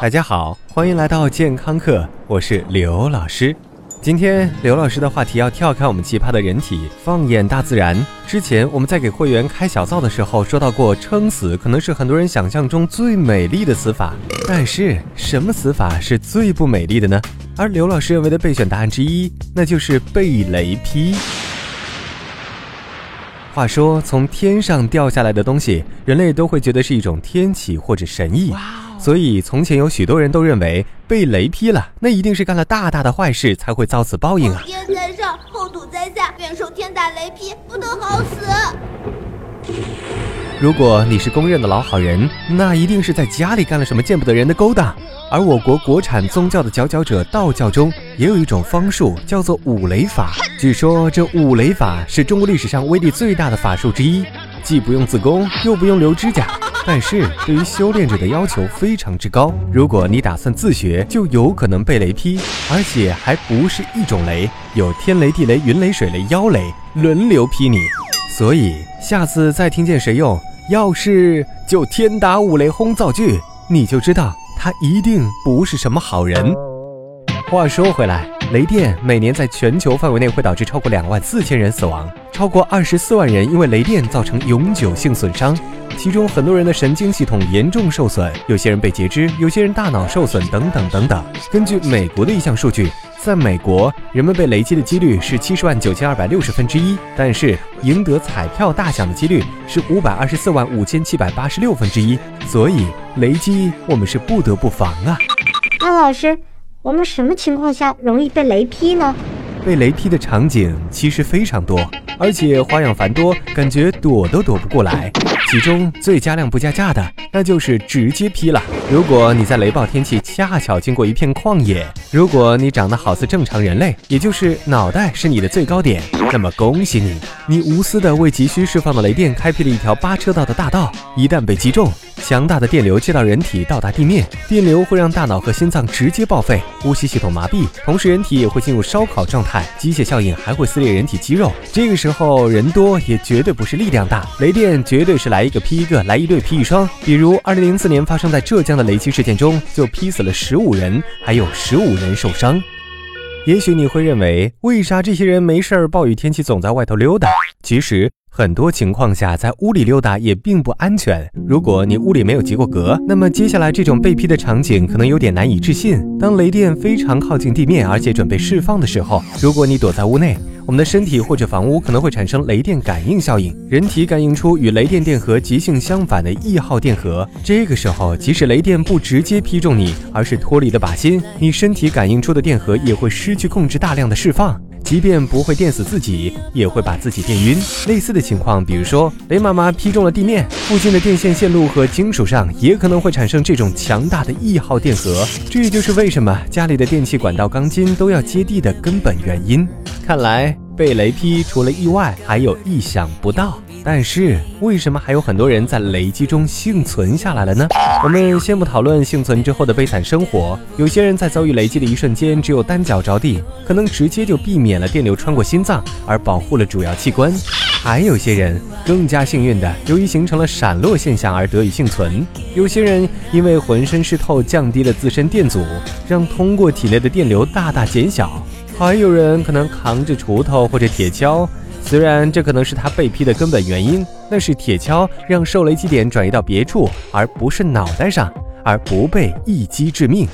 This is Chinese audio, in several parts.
大家好，欢迎来到健康课，我是刘老师。今天刘老师的话题要跳开我们奇葩的人体，放眼大自然。之前我们在给会员开小灶的时候说到过，撑死可能是很多人想象中最美丽的死法，但是什么死法是最不美丽的呢？而刘老师认为的备选答案之一，那就是被雷劈。话说，从天上掉下来的东西，人类都会觉得是一种天启或者神意。所以，从前有许多人都认为被雷劈了，那一定是干了大大的坏事才会遭此报应啊！天在上，厚土在下，愿受天打雷劈，不得好死。如果你是公认的老好人，那一定是在家里干了什么见不得人的勾当。而我国国产宗教的佼佼者道教中，也有一种方术叫做五雷法。据说这五雷法是中国历史上威力最大的法术之一，既不用自宫，又不用留指甲。但是对于修炼者的要求非常之高，如果你打算自学，就有可能被雷劈，而且还不是一种雷，有天雷、地雷、云雷、水雷、妖雷轮流劈你。所以下次再听见谁用“要是就天打五雷轰”造句，你就知道他一定不是什么好人。话说回来，雷电每年在全球范围内会导致超过两万四千人死亡，超过二十四万人因为雷电造成永久性损伤。其中很多人的神经系统严重受损，有些人被截肢，有些人大脑受损，等等等等。根据美国的一项数据，在美国，人们被雷击的几率是七十万九千二百六十分之一，但是赢得彩票大奖的几率是五百二十四万五千七百八十六分之一。所以，雷击我们是不得不防啊。那老师，我们什么情况下容易被雷劈呢？被雷劈的场景其实非常多，而且花样繁多，感觉躲都躲不过来。其中最加量不加价的，那就是直接劈了。如果你在雷暴天气恰巧经过一片旷野，如果你长得好似正常人类，也就是脑袋是你的最高点，那么恭喜你，你无私的为急需释放的雷电开辟了一条八车道的大道。一旦被击中，强大的电流接到人体到达地面，电流会让大脑和心脏直接报废，呼吸系统麻痹，同时人体也会进入烧烤状态，机械效应还会撕裂人体肌肉。这个时候人多也绝对不是力量大，雷电绝对是来。来一个劈一个，来一对劈一双。比如二零零四年发生在浙江的雷击事件中，就劈死了十五人，还有十五人受伤。也许你会认为，为啥这些人没事儿，暴雨天气总在外头溜达？其实。很多情况下，在屋里溜达也并不安全。如果你屋里没有及过格，那么接下来这种被劈的场景可能有点难以置信。当雷电非常靠近地面，而且准备释放的时候，如果你躲在屋内，我们的身体或者房屋可能会产生雷电感应效应，人体感应出与雷电电荷极性相反的异号电荷。这个时候，即使雷电不直接劈中你，而是脱离了靶心，你身体感应出的电荷也会失去控制，大量的释放。即便不会电死自己，也会把自己电晕。类似的情况，比如说雷妈妈劈中了地面，附近的电线线路和金属上也可能会产生这种强大的异号电荷。这就是为什么家里的电器管道钢筋都要接地的根本原因。看来被雷劈，除了意外，还有意想不到。但是为什么还有很多人在雷击中幸存下来了呢？我们先不讨论幸存之后的悲惨生活，有些人在遭遇雷击的一瞬间，只有单脚着地，可能直接就避免了电流穿过心脏，而保护了主要器官；还有些人更加幸运的，由于形成了闪落现象而得以幸存。有些人因为浑身湿透，降低了自身电阻，让通过体内的电流大大减小；还有人可能扛着锄头或者铁锹。虽然这可能是他被劈的根本原因，但是铁锹让受雷击点转移到别处，而不是脑袋上，而不被一击致命。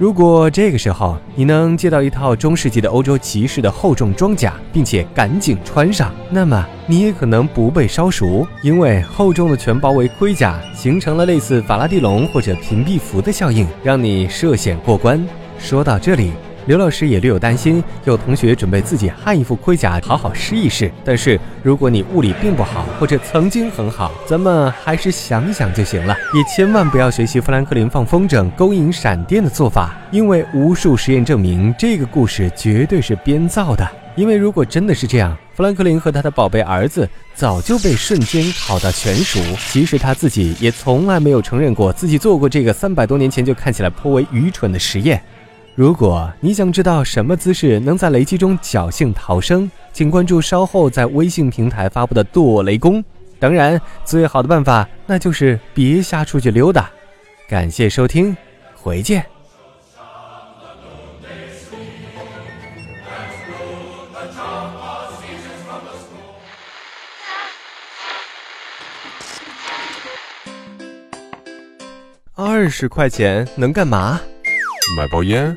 如果这个时候你能借到一套中世纪的欧洲骑士的厚重装甲，并且赶紧穿上，那么你也可能不被烧熟，因为厚重的全包围盔甲形成了类似法拉第笼或者屏蔽服的效应，让你涉险过关。说到这里。刘老师也略有担心，有同学准备自己焊一副盔甲，好好试一试。但是如果你物理并不好，或者曾经很好，咱们还是想想就行了。也千万不要学习富兰克林放风筝勾引闪电的做法，因为无数实验证明这个故事绝对是编造的。因为如果真的是这样，富兰克林和他的宝贝儿子早就被瞬间烤到全熟。其实他自己也从来没有承认过自己做过这个三百多年前就看起来颇为愚蠢的实验。如果你想知道什么姿势能在雷击中侥幸逃生，请关注稍后在微信平台发布的“剁雷功”。当然，最好的办法那就是别瞎出去溜达。感谢收听，回见。二十块钱能干嘛？买包烟。